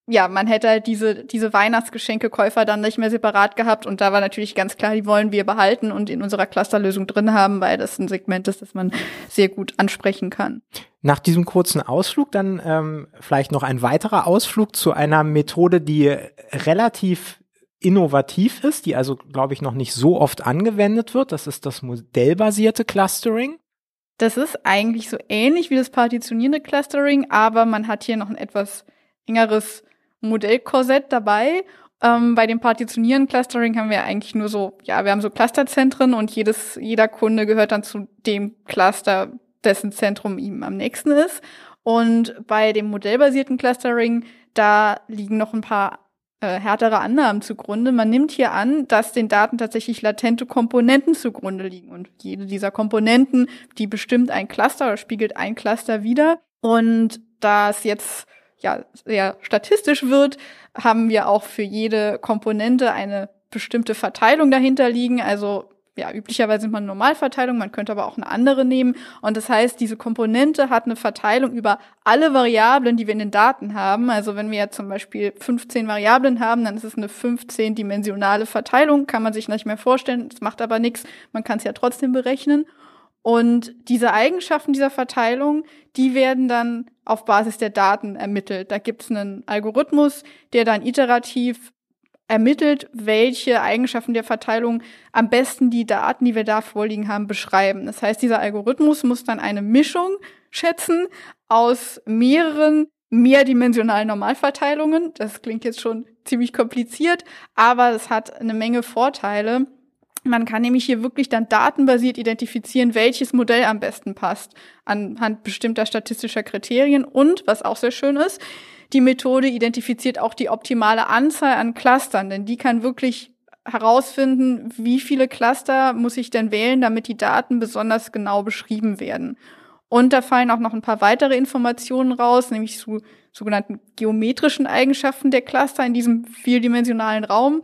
ja, man hätte halt diese, diese Weihnachtsgeschenkekäufer dann nicht mehr separat gehabt und da war natürlich ganz klar, die wollen wir behalten und in unserer Clusterlösung drin haben, weil das ein Segment ist, das man sehr gut ansprechen kann. Nach diesem kurzen Ausflug dann ähm, vielleicht noch ein weiterer Ausflug zu einer Methode, die relativ innovativ ist, die also, glaube ich, noch nicht so oft angewendet wird. Das ist das modellbasierte Clustering. Das ist eigentlich so ähnlich wie das partitionierende Clustering, aber man hat hier noch ein etwas engeres Modellkorsett dabei. Ähm, bei dem Partitionieren Clustering haben wir eigentlich nur so, ja, wir haben so Clusterzentren und jedes, jeder Kunde gehört dann zu dem Cluster, dessen Zentrum ihm am nächsten ist. Und bei dem modellbasierten Clustering, da liegen noch ein paar äh, härtere Annahmen zugrunde. Man nimmt hier an, dass den Daten tatsächlich latente Komponenten zugrunde liegen. Und jede dieser Komponenten, die bestimmt ein Cluster oder spiegelt ein Cluster wieder. Und da es jetzt ja sehr statistisch wird, haben wir auch für jede Komponente eine bestimmte Verteilung dahinter liegen. Also ja, üblicherweise sind man eine Normalverteilung, man könnte aber auch eine andere nehmen. Und das heißt, diese Komponente hat eine Verteilung über alle Variablen, die wir in den Daten haben. Also wenn wir jetzt zum Beispiel 15 Variablen haben, dann ist es eine 15-dimensionale Verteilung, kann man sich nicht mehr vorstellen. Das macht aber nichts, man kann es ja trotzdem berechnen. Und diese Eigenschaften dieser Verteilung, die werden dann auf Basis der Daten ermittelt. Da gibt es einen Algorithmus, der dann iterativ ermittelt, welche Eigenschaften der Verteilung am besten die Daten, die wir da vorliegen haben, beschreiben. Das heißt, dieser Algorithmus muss dann eine Mischung schätzen aus mehreren mehrdimensionalen Normalverteilungen. Das klingt jetzt schon ziemlich kompliziert, aber es hat eine Menge Vorteile. Man kann nämlich hier wirklich dann datenbasiert identifizieren, welches Modell am besten passt, anhand bestimmter statistischer Kriterien. Und, was auch sehr schön ist, die Methode identifiziert auch die optimale Anzahl an Clustern, denn die kann wirklich herausfinden, wie viele Cluster muss ich denn wählen, damit die Daten besonders genau beschrieben werden. Und da fallen auch noch ein paar weitere Informationen raus, nämlich zu sogenannten geometrischen Eigenschaften der Cluster in diesem vierdimensionalen Raum.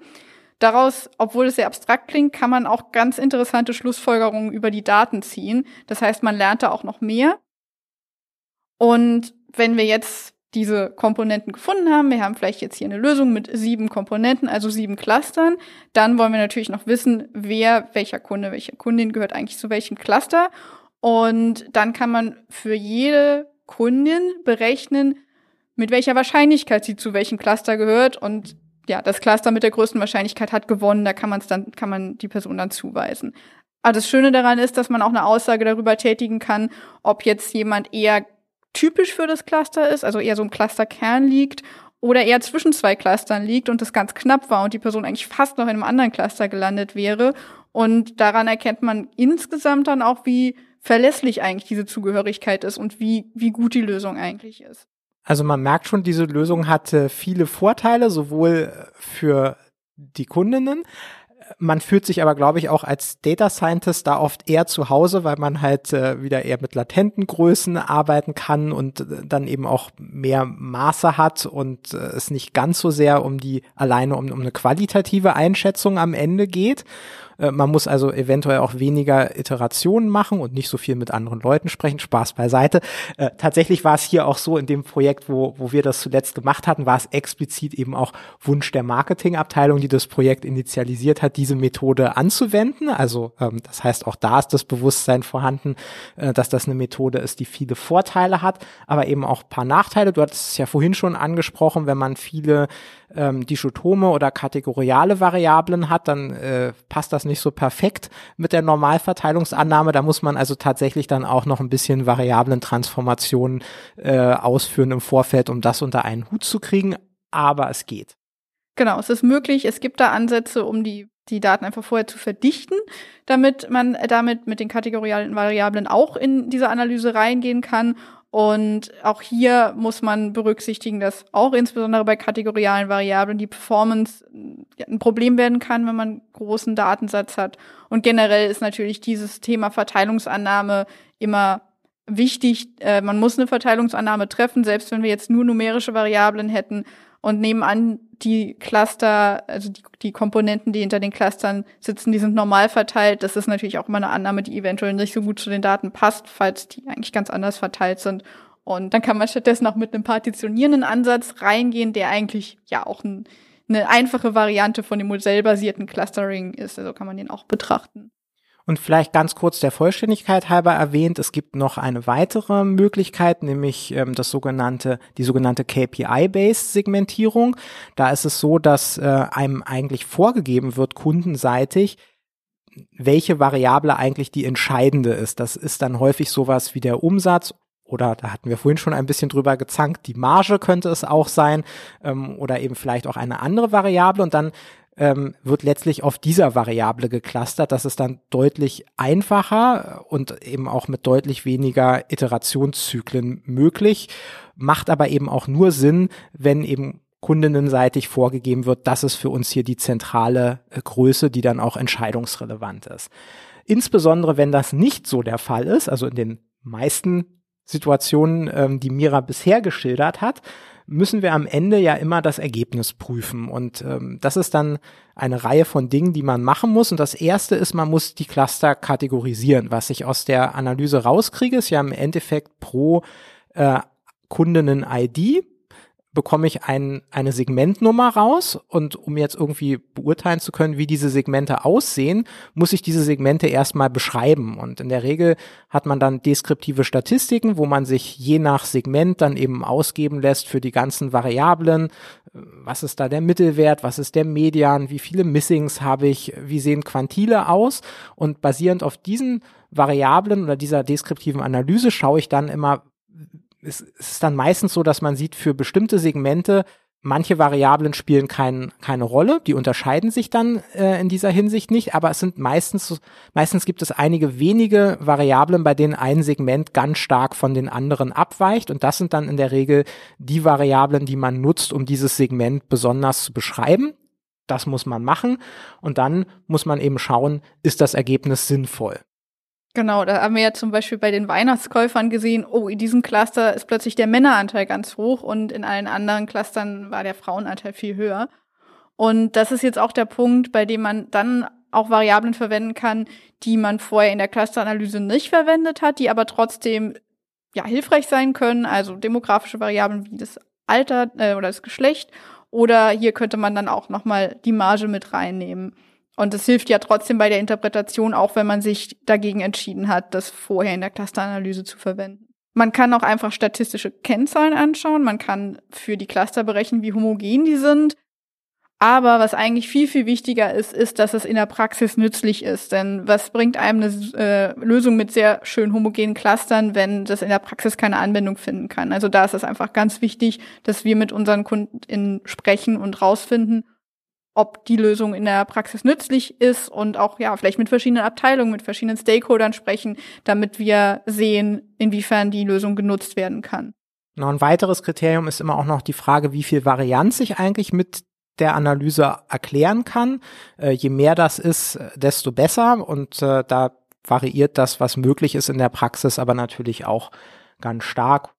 Daraus, obwohl es sehr abstrakt klingt, kann man auch ganz interessante Schlussfolgerungen über die Daten ziehen. Das heißt, man lernt da auch noch mehr. Und wenn wir jetzt diese Komponenten gefunden haben, wir haben vielleicht jetzt hier eine Lösung mit sieben Komponenten, also sieben Clustern, dann wollen wir natürlich noch wissen, wer, welcher Kunde, welche Kundin gehört eigentlich zu welchem Cluster. Und dann kann man für jede Kundin berechnen, mit welcher Wahrscheinlichkeit sie zu welchem Cluster gehört. Und ja, das Cluster mit der größten Wahrscheinlichkeit hat gewonnen, da kann man es dann, kann man die Person dann zuweisen. Aber das Schöne daran ist, dass man auch eine Aussage darüber tätigen kann, ob jetzt jemand eher typisch für das Cluster ist, also eher so im Clusterkern liegt oder eher zwischen zwei Clustern liegt und das ganz knapp war und die Person eigentlich fast noch in einem anderen Cluster gelandet wäre. Und daran erkennt man insgesamt dann auch, wie verlässlich eigentlich diese Zugehörigkeit ist und wie, wie gut die Lösung eigentlich ist. Also man merkt schon, diese Lösung hatte viele Vorteile, sowohl für die Kundinnen, man fühlt sich aber, glaube ich, auch als Data Scientist da oft eher zu Hause, weil man halt äh, wieder eher mit latenten Größen arbeiten kann und äh, dann eben auch mehr Maße hat und äh, es nicht ganz so sehr um die alleine um, um eine qualitative Einschätzung am Ende geht. Äh, man muss also eventuell auch weniger Iterationen machen und nicht so viel mit anderen Leuten sprechen. Spaß beiseite. Äh, tatsächlich war es hier auch so in dem Projekt, wo, wo wir das zuletzt gemacht hatten, war es explizit eben auch Wunsch der Marketingabteilung, die das Projekt initialisiert hat, diese Methode anzuwenden. Also ähm, das heißt, auch da ist das Bewusstsein vorhanden, äh, dass das eine Methode ist, die viele Vorteile hat, aber eben auch paar Nachteile. Du hattest es ja vorhin schon angesprochen, wenn man viele ähm, Dichotome oder kategoriale Variablen hat, dann äh, passt das nicht so perfekt mit der Normalverteilungsannahme. Da muss man also tatsächlich dann auch noch ein bisschen Variablentransformationen äh, ausführen im Vorfeld, um das unter einen Hut zu kriegen. Aber es geht. Genau, es ist möglich. Es gibt da Ansätze, um die die Daten einfach vorher zu verdichten, damit man damit mit den kategorialen Variablen auch in diese Analyse reingehen kann und auch hier muss man berücksichtigen, dass auch insbesondere bei kategorialen Variablen die Performance ein Problem werden kann, wenn man großen Datensatz hat. Und generell ist natürlich dieses Thema Verteilungsannahme immer wichtig. Äh, man muss eine Verteilungsannahme treffen, selbst wenn wir jetzt nur numerische Variablen hätten und nehmen an, die Cluster, also die, die Komponenten, die hinter den Clustern sitzen, die sind normal verteilt. Das ist natürlich auch immer eine Annahme, die eventuell nicht so gut zu den Daten passt, falls die eigentlich ganz anders verteilt sind. Und dann kann man stattdessen auch mit einem partitionierenden Ansatz reingehen, der eigentlich ja auch ein, eine einfache Variante von dem modellbasierten Clustering ist. Also kann man den auch betrachten. Und vielleicht ganz kurz der Vollständigkeit halber erwähnt, es gibt noch eine weitere Möglichkeit, nämlich ähm, das sogenannte, die sogenannte KPI-based Segmentierung. Da ist es so, dass äh, einem eigentlich vorgegeben wird, kundenseitig, welche Variable eigentlich die entscheidende ist. Das ist dann häufig sowas wie der Umsatz oder da hatten wir vorhin schon ein bisschen drüber gezankt, die Marge könnte es auch sein ähm, oder eben vielleicht auch eine andere Variable und dann ähm, wird letztlich auf dieser Variable geclustert. Das ist dann deutlich einfacher und eben auch mit deutlich weniger Iterationszyklen möglich, macht aber eben auch nur Sinn, wenn eben kundinnenseitig vorgegeben wird, das ist für uns hier die zentrale äh, Größe, die dann auch entscheidungsrelevant ist. Insbesondere wenn das nicht so der Fall ist, also in den meisten Situationen, ähm, die Mira bisher geschildert hat, müssen wir am Ende ja immer das Ergebnis prüfen. Und ähm, das ist dann eine Reihe von Dingen, die man machen muss. Und das erste ist, man muss die Cluster kategorisieren. Was ich aus der Analyse rauskriege, ist ja im Endeffekt pro äh, Kundinnen-ID bekomme ich ein, eine Segmentnummer raus und um jetzt irgendwie beurteilen zu können, wie diese Segmente aussehen, muss ich diese Segmente erstmal beschreiben. Und in der Regel hat man dann deskriptive Statistiken, wo man sich je nach Segment dann eben ausgeben lässt für die ganzen Variablen. Was ist da der Mittelwert? Was ist der Median? Wie viele Missings habe ich? Wie sehen Quantile aus? Und basierend auf diesen Variablen oder dieser deskriptiven Analyse schaue ich dann immer, es ist dann meistens so, dass man sieht, für bestimmte Segmente, manche Variablen spielen kein, keine Rolle, die unterscheiden sich dann äh, in dieser Hinsicht nicht, aber es sind meistens, meistens gibt es einige wenige Variablen, bei denen ein Segment ganz stark von den anderen abweicht und das sind dann in der Regel die Variablen, die man nutzt, um dieses Segment besonders zu beschreiben. Das muss man machen und dann muss man eben schauen, ist das Ergebnis sinnvoll. Genau, da haben wir ja zum Beispiel bei den Weihnachtskäufern gesehen, oh, in diesem Cluster ist plötzlich der Männeranteil ganz hoch und in allen anderen Clustern war der Frauenanteil viel höher. Und das ist jetzt auch der Punkt, bei dem man dann auch Variablen verwenden kann, die man vorher in der Clusteranalyse nicht verwendet hat, die aber trotzdem ja hilfreich sein können, also demografische Variablen wie das Alter äh, oder das Geschlecht oder hier könnte man dann auch noch mal die Marge mit reinnehmen. Und es hilft ja trotzdem bei der Interpretation, auch wenn man sich dagegen entschieden hat, das vorher in der Clusteranalyse zu verwenden. Man kann auch einfach statistische Kennzahlen anschauen. Man kann für die Cluster berechnen, wie homogen die sind. Aber was eigentlich viel, viel wichtiger ist, ist, dass es in der Praxis nützlich ist. Denn was bringt einem eine äh, Lösung mit sehr schön homogenen Clustern, wenn das in der Praxis keine Anwendung finden kann? Also da ist es einfach ganz wichtig, dass wir mit unseren Kunden sprechen und rausfinden, ob die Lösung in der Praxis nützlich ist und auch ja vielleicht mit verschiedenen Abteilungen, mit verschiedenen Stakeholdern sprechen, damit wir sehen, inwiefern die Lösung genutzt werden kann. Noch ein weiteres Kriterium ist immer auch noch die Frage, wie viel Varianz ich eigentlich mit der Analyse erklären kann. Äh, je mehr das ist, desto besser und äh, da variiert das, was möglich ist in der Praxis, aber natürlich auch ganz stark.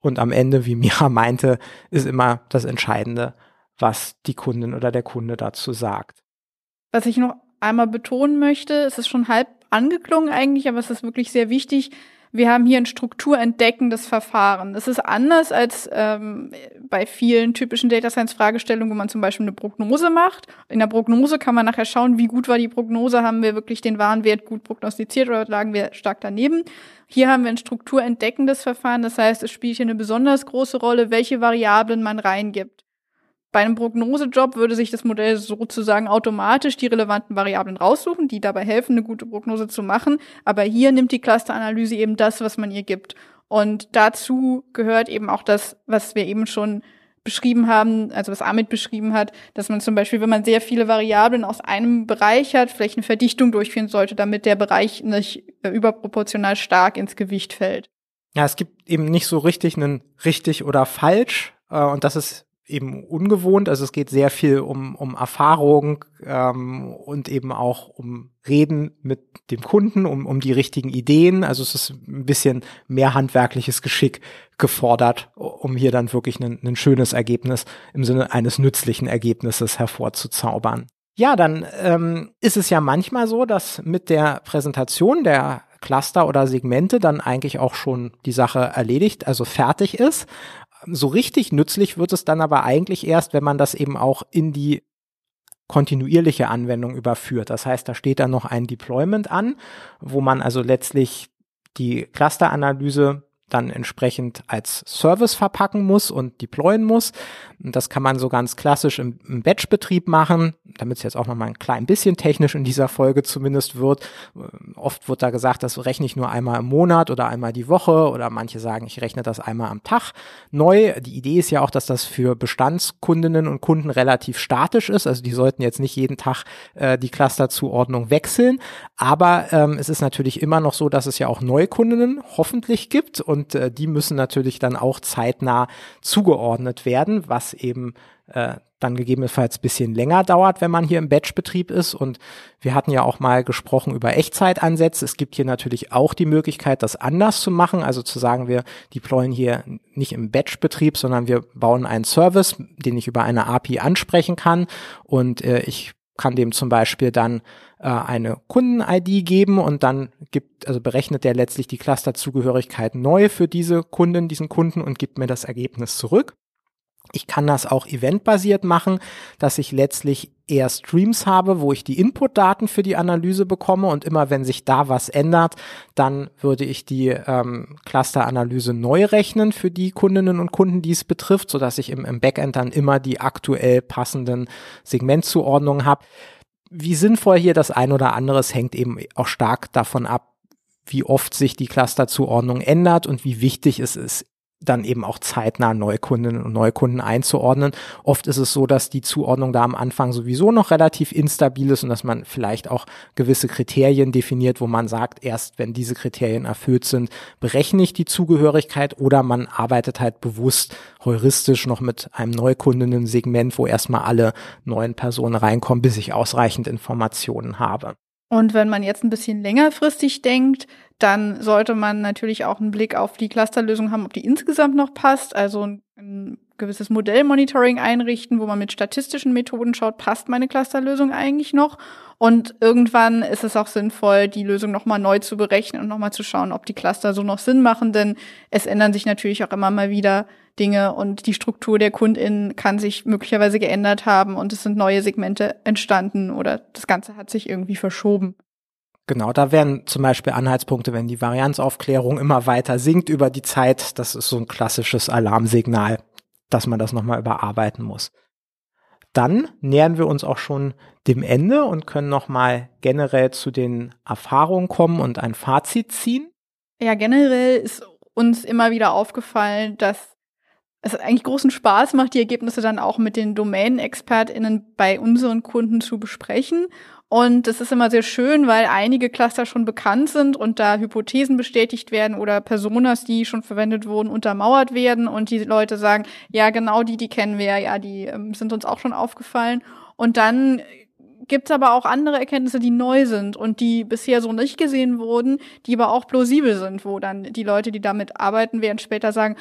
Und am Ende, wie Mira meinte, ist immer das Entscheidende, was die Kundin oder der Kunde dazu sagt. Was ich noch einmal betonen möchte, es ist schon halb angeklungen eigentlich, aber es ist wirklich sehr wichtig. Wir haben hier ein strukturentdeckendes Verfahren. Das ist anders als ähm, bei vielen typischen Data Science Fragestellungen, wo man zum Beispiel eine Prognose macht. In der Prognose kann man nachher schauen, wie gut war die Prognose, haben wir wirklich den Warenwert gut prognostiziert oder lagen wir stark daneben. Hier haben wir ein strukturentdeckendes Verfahren, das heißt, es spielt hier eine besonders große Rolle, welche Variablen man reingibt. Bei einem Prognosejob würde sich das Modell sozusagen automatisch die relevanten Variablen raussuchen, die dabei helfen, eine gute Prognose zu machen. Aber hier nimmt die Clusteranalyse eben das, was man ihr gibt. Und dazu gehört eben auch das, was wir eben schon beschrieben haben, also was Amit beschrieben hat, dass man zum Beispiel, wenn man sehr viele Variablen aus einem Bereich hat, vielleicht eine Verdichtung durchführen sollte, damit der Bereich nicht äh, überproportional stark ins Gewicht fällt. Ja, es gibt eben nicht so richtig einen richtig oder falsch. Äh, und das ist eben ungewohnt. Also es geht sehr viel um, um Erfahrung ähm, und eben auch um Reden mit dem Kunden, um, um die richtigen Ideen. Also es ist ein bisschen mehr handwerkliches Geschick gefordert, um hier dann wirklich ein, ein schönes Ergebnis im Sinne eines nützlichen Ergebnisses hervorzuzaubern. Ja, dann ähm, ist es ja manchmal so, dass mit der Präsentation der Cluster oder Segmente dann eigentlich auch schon die Sache erledigt, also fertig ist so richtig nützlich wird es dann aber eigentlich erst, wenn man das eben auch in die kontinuierliche Anwendung überführt. Das heißt, da steht dann noch ein Deployment an, wo man also letztlich die Clusteranalyse dann entsprechend als Service verpacken muss und deployen muss. Und das kann man so ganz klassisch im, im Batch-Betrieb machen, damit es jetzt auch noch mal ein klein bisschen technisch in dieser Folge zumindest wird. Oft wird da gesagt, das rechne ich nur einmal im Monat oder einmal die Woche oder manche sagen, ich rechne das einmal am Tag neu. Die Idee ist ja auch, dass das für Bestandskundinnen und Kunden relativ statisch ist. Also die sollten jetzt nicht jeden Tag äh, die Clusterzuordnung wechseln. Aber ähm, es ist natürlich immer noch so, dass es ja auch Neukundinnen hoffentlich gibt und und äh, die müssen natürlich dann auch zeitnah zugeordnet werden, was eben äh, dann gegebenenfalls bisschen länger dauert, wenn man hier im Batch-Betrieb ist. Und wir hatten ja auch mal gesprochen über Echtzeitansätze. Es gibt hier natürlich auch die Möglichkeit, das anders zu machen. Also zu sagen, wir deployen hier nicht im Batch-Betrieb, sondern wir bauen einen Service, den ich über eine API ansprechen kann. Und äh, ich kann dem zum Beispiel dann äh, eine Kunden-ID geben und dann gibt, also berechnet der letztlich die Clusterzugehörigkeit neu für diese Kunden, diesen Kunden und gibt mir das Ergebnis zurück. Ich kann das auch eventbasiert machen, dass ich letztlich eher Streams habe, wo ich die Inputdaten für die Analyse bekomme und immer wenn sich da was ändert, dann würde ich die ähm, Cluster-Analyse neu rechnen für die Kundinnen und Kunden, die es betrifft, so dass ich im, im Backend dann immer die aktuell passenden Segmentzuordnungen habe. Wie sinnvoll hier das ein oder andere ist, hängt eben auch stark davon ab, wie oft sich die Clusterzuordnung ändert und wie wichtig es ist, dann eben auch zeitnah Neukundinnen und Neukunden einzuordnen. Oft ist es so, dass die Zuordnung da am Anfang sowieso noch relativ instabil ist und dass man vielleicht auch gewisse Kriterien definiert, wo man sagt, erst wenn diese Kriterien erfüllt sind, berechne ich die Zugehörigkeit oder man arbeitet halt bewusst heuristisch noch mit einem Neukundinnen-Segment, wo erstmal alle neuen Personen reinkommen, bis ich ausreichend Informationen habe. Und wenn man jetzt ein bisschen längerfristig denkt, dann sollte man natürlich auch einen Blick auf die Clusterlösung haben, ob die insgesamt noch passt. Also ein, gewisses Modellmonitoring einrichten, wo man mit statistischen Methoden schaut, passt meine Clusterlösung eigentlich noch? Und irgendwann ist es auch sinnvoll, die Lösung nochmal neu zu berechnen und nochmal zu schauen, ob die Cluster so noch Sinn machen, denn es ändern sich natürlich auch immer mal wieder Dinge und die Struktur der KundInnen kann sich möglicherweise geändert haben und es sind neue Segmente entstanden oder das Ganze hat sich irgendwie verschoben. Genau, da wären zum Beispiel Anhaltspunkte, wenn die Varianzaufklärung immer weiter sinkt über die Zeit. Das ist so ein klassisches Alarmsignal, dass man das nochmal überarbeiten muss. Dann nähern wir uns auch schon dem Ende und können nochmal generell zu den Erfahrungen kommen und ein Fazit ziehen. Ja, generell ist uns immer wieder aufgefallen, dass es eigentlich großen Spaß macht, die Ergebnisse dann auch mit den Domain-ExpertInnen bei unseren Kunden zu besprechen und das ist immer sehr schön, weil einige Cluster schon bekannt sind und da Hypothesen bestätigt werden oder Personas, die schon verwendet wurden, untermauert werden. Und die Leute sagen, ja, genau die, die kennen wir, ja, die ähm, sind uns auch schon aufgefallen. Und dann gibt's aber auch andere Erkenntnisse, die neu sind und die bisher so nicht gesehen wurden, die aber auch plausibel sind, wo dann die Leute, die damit arbeiten werden, später sagen,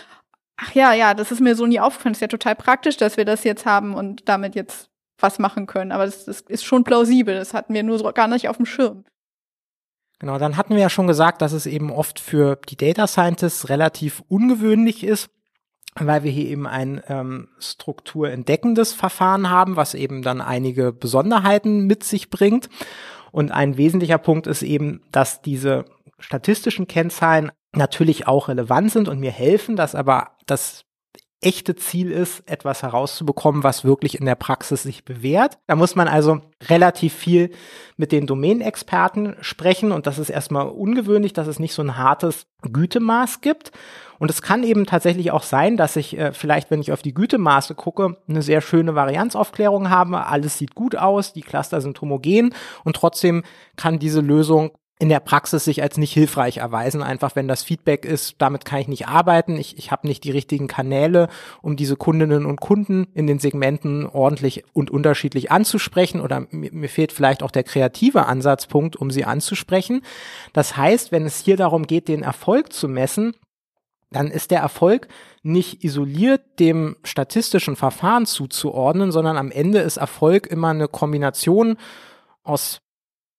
ach ja, ja, das ist mir so nie aufgefallen, das ist ja total praktisch, dass wir das jetzt haben und damit jetzt was machen können. Aber das, das ist schon plausibel. Das hatten wir nur so gar nicht auf dem Schirm. Genau, dann hatten wir ja schon gesagt, dass es eben oft für die Data Scientists relativ ungewöhnlich ist, weil wir hier eben ein ähm, strukturentdeckendes Verfahren haben, was eben dann einige Besonderheiten mit sich bringt. Und ein wesentlicher Punkt ist eben, dass diese statistischen Kennzahlen natürlich auch relevant sind und mir helfen, dass aber das echte Ziel ist, etwas herauszubekommen, was wirklich in der Praxis sich bewährt. Da muss man also relativ viel mit den Domänenexperten sprechen und das ist erstmal ungewöhnlich, dass es nicht so ein hartes Gütemaß gibt. Und es kann eben tatsächlich auch sein, dass ich äh, vielleicht, wenn ich auf die Gütemaße gucke, eine sehr schöne Varianzaufklärung habe. Alles sieht gut aus, die Cluster sind homogen und trotzdem kann diese Lösung in der Praxis sich als nicht hilfreich erweisen. Einfach wenn das Feedback ist, damit kann ich nicht arbeiten. Ich, ich habe nicht die richtigen Kanäle, um diese Kundinnen und Kunden in den Segmenten ordentlich und unterschiedlich anzusprechen. Oder mir, mir fehlt vielleicht auch der kreative Ansatzpunkt, um sie anzusprechen. Das heißt, wenn es hier darum geht, den Erfolg zu messen, dann ist der Erfolg nicht isoliert dem statistischen Verfahren zuzuordnen, sondern am Ende ist Erfolg immer eine Kombination aus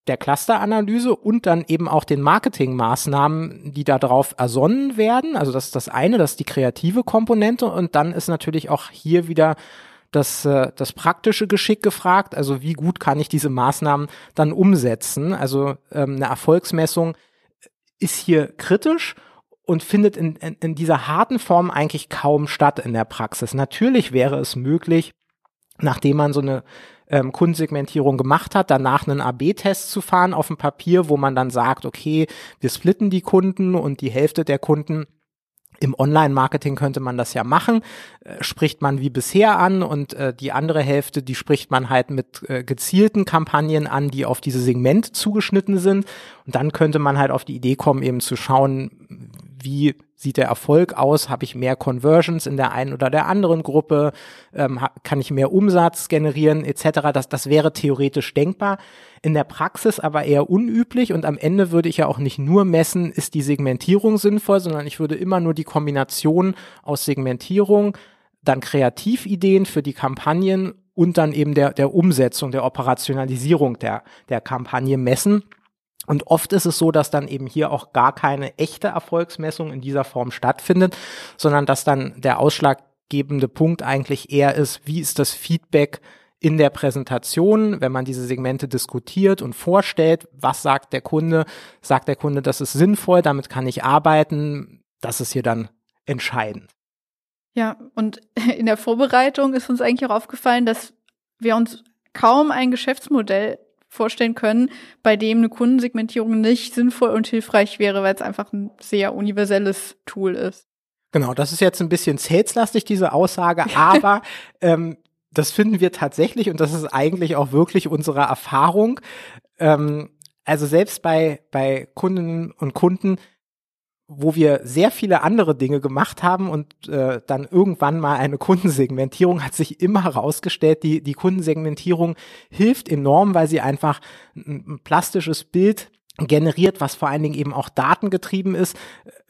der Clusteranalyse und dann eben auch den Marketingmaßnahmen, die darauf ersonnen werden. Also das ist das eine, das ist die kreative Komponente und dann ist natürlich auch hier wieder das, äh, das praktische Geschick gefragt. Also wie gut kann ich diese Maßnahmen dann umsetzen? Also ähm, eine Erfolgsmessung ist hier kritisch und findet in, in, in dieser harten Form eigentlich kaum statt in der Praxis. Natürlich wäre es möglich, nachdem man so eine ähm, Kundensegmentierung gemacht hat, danach einen AB-Test zu fahren auf dem Papier, wo man dann sagt, okay, wir splitten die Kunden und die Hälfte der Kunden im Online-Marketing könnte man das ja machen, äh, spricht man wie bisher an und äh, die andere Hälfte, die spricht man halt mit äh, gezielten Kampagnen an, die auf diese Segment zugeschnitten sind. Und dann könnte man halt auf die Idee kommen, eben zu schauen, wie sieht der Erfolg aus? Habe ich mehr Conversions in der einen oder der anderen Gruppe? Ähm, kann ich mehr Umsatz generieren etc.? Das, das wäre theoretisch denkbar. In der Praxis aber eher unüblich und am Ende würde ich ja auch nicht nur messen, ist die Segmentierung sinnvoll, sondern ich würde immer nur die Kombination aus Segmentierung, dann Kreativideen für die Kampagnen und dann eben der, der Umsetzung, der Operationalisierung der, der Kampagne messen. Und oft ist es so, dass dann eben hier auch gar keine echte Erfolgsmessung in dieser Form stattfindet, sondern dass dann der ausschlaggebende Punkt eigentlich eher ist, wie ist das Feedback in der Präsentation, wenn man diese Segmente diskutiert und vorstellt, was sagt der Kunde? Sagt der Kunde, das ist sinnvoll, damit kann ich arbeiten? Das ist hier dann entscheidend. Ja, und in der Vorbereitung ist uns eigentlich auch aufgefallen, dass wir uns kaum ein Geschäftsmodell vorstellen können, bei dem eine Kundensegmentierung nicht sinnvoll und hilfreich wäre, weil es einfach ein sehr universelles Tool ist. Genau, das ist jetzt ein bisschen saleslastig, diese Aussage, aber ähm, das finden wir tatsächlich und das ist eigentlich auch wirklich unsere Erfahrung. Ähm, also selbst bei, bei Kundinnen und Kunden, wo wir sehr viele andere Dinge gemacht haben und äh, dann irgendwann mal eine Kundensegmentierung hat sich immer herausgestellt, die, die Kundensegmentierung hilft enorm, weil sie einfach ein, plastisches Bild generiert, was vor allen Dingen eben auch datengetrieben ist.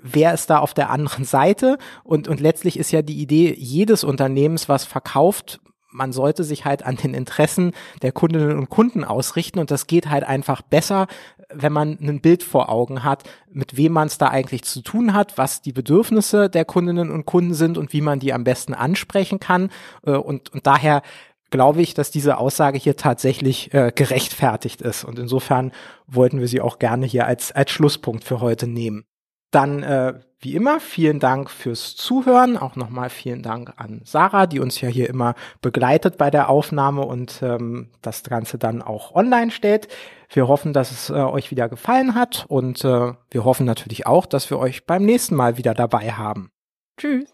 Wer ist da auf der anderen Seite? Und, und letztlich ist ja die Idee jedes Unternehmens, was verkauft, man sollte sich halt an den Interessen der Kundinnen und Kunden ausrichten und das geht halt einfach besser, wenn man ein Bild vor Augen hat, mit wem man es da eigentlich zu tun hat, was die Bedürfnisse der Kundinnen und Kunden sind und wie man die am besten ansprechen kann äh, und, und daher glaube ich, dass diese Aussage hier tatsächlich äh, gerechtfertigt ist und insofern wollten wir sie auch gerne hier als, als Schlusspunkt für heute nehmen. Dann, äh, wie immer, vielen Dank fürs Zuhören. Auch nochmal vielen Dank an Sarah, die uns ja hier immer begleitet bei der Aufnahme und ähm, das Ganze dann auch online stellt. Wir hoffen, dass es äh, euch wieder gefallen hat und äh, wir hoffen natürlich auch, dass wir euch beim nächsten Mal wieder dabei haben. Tschüss.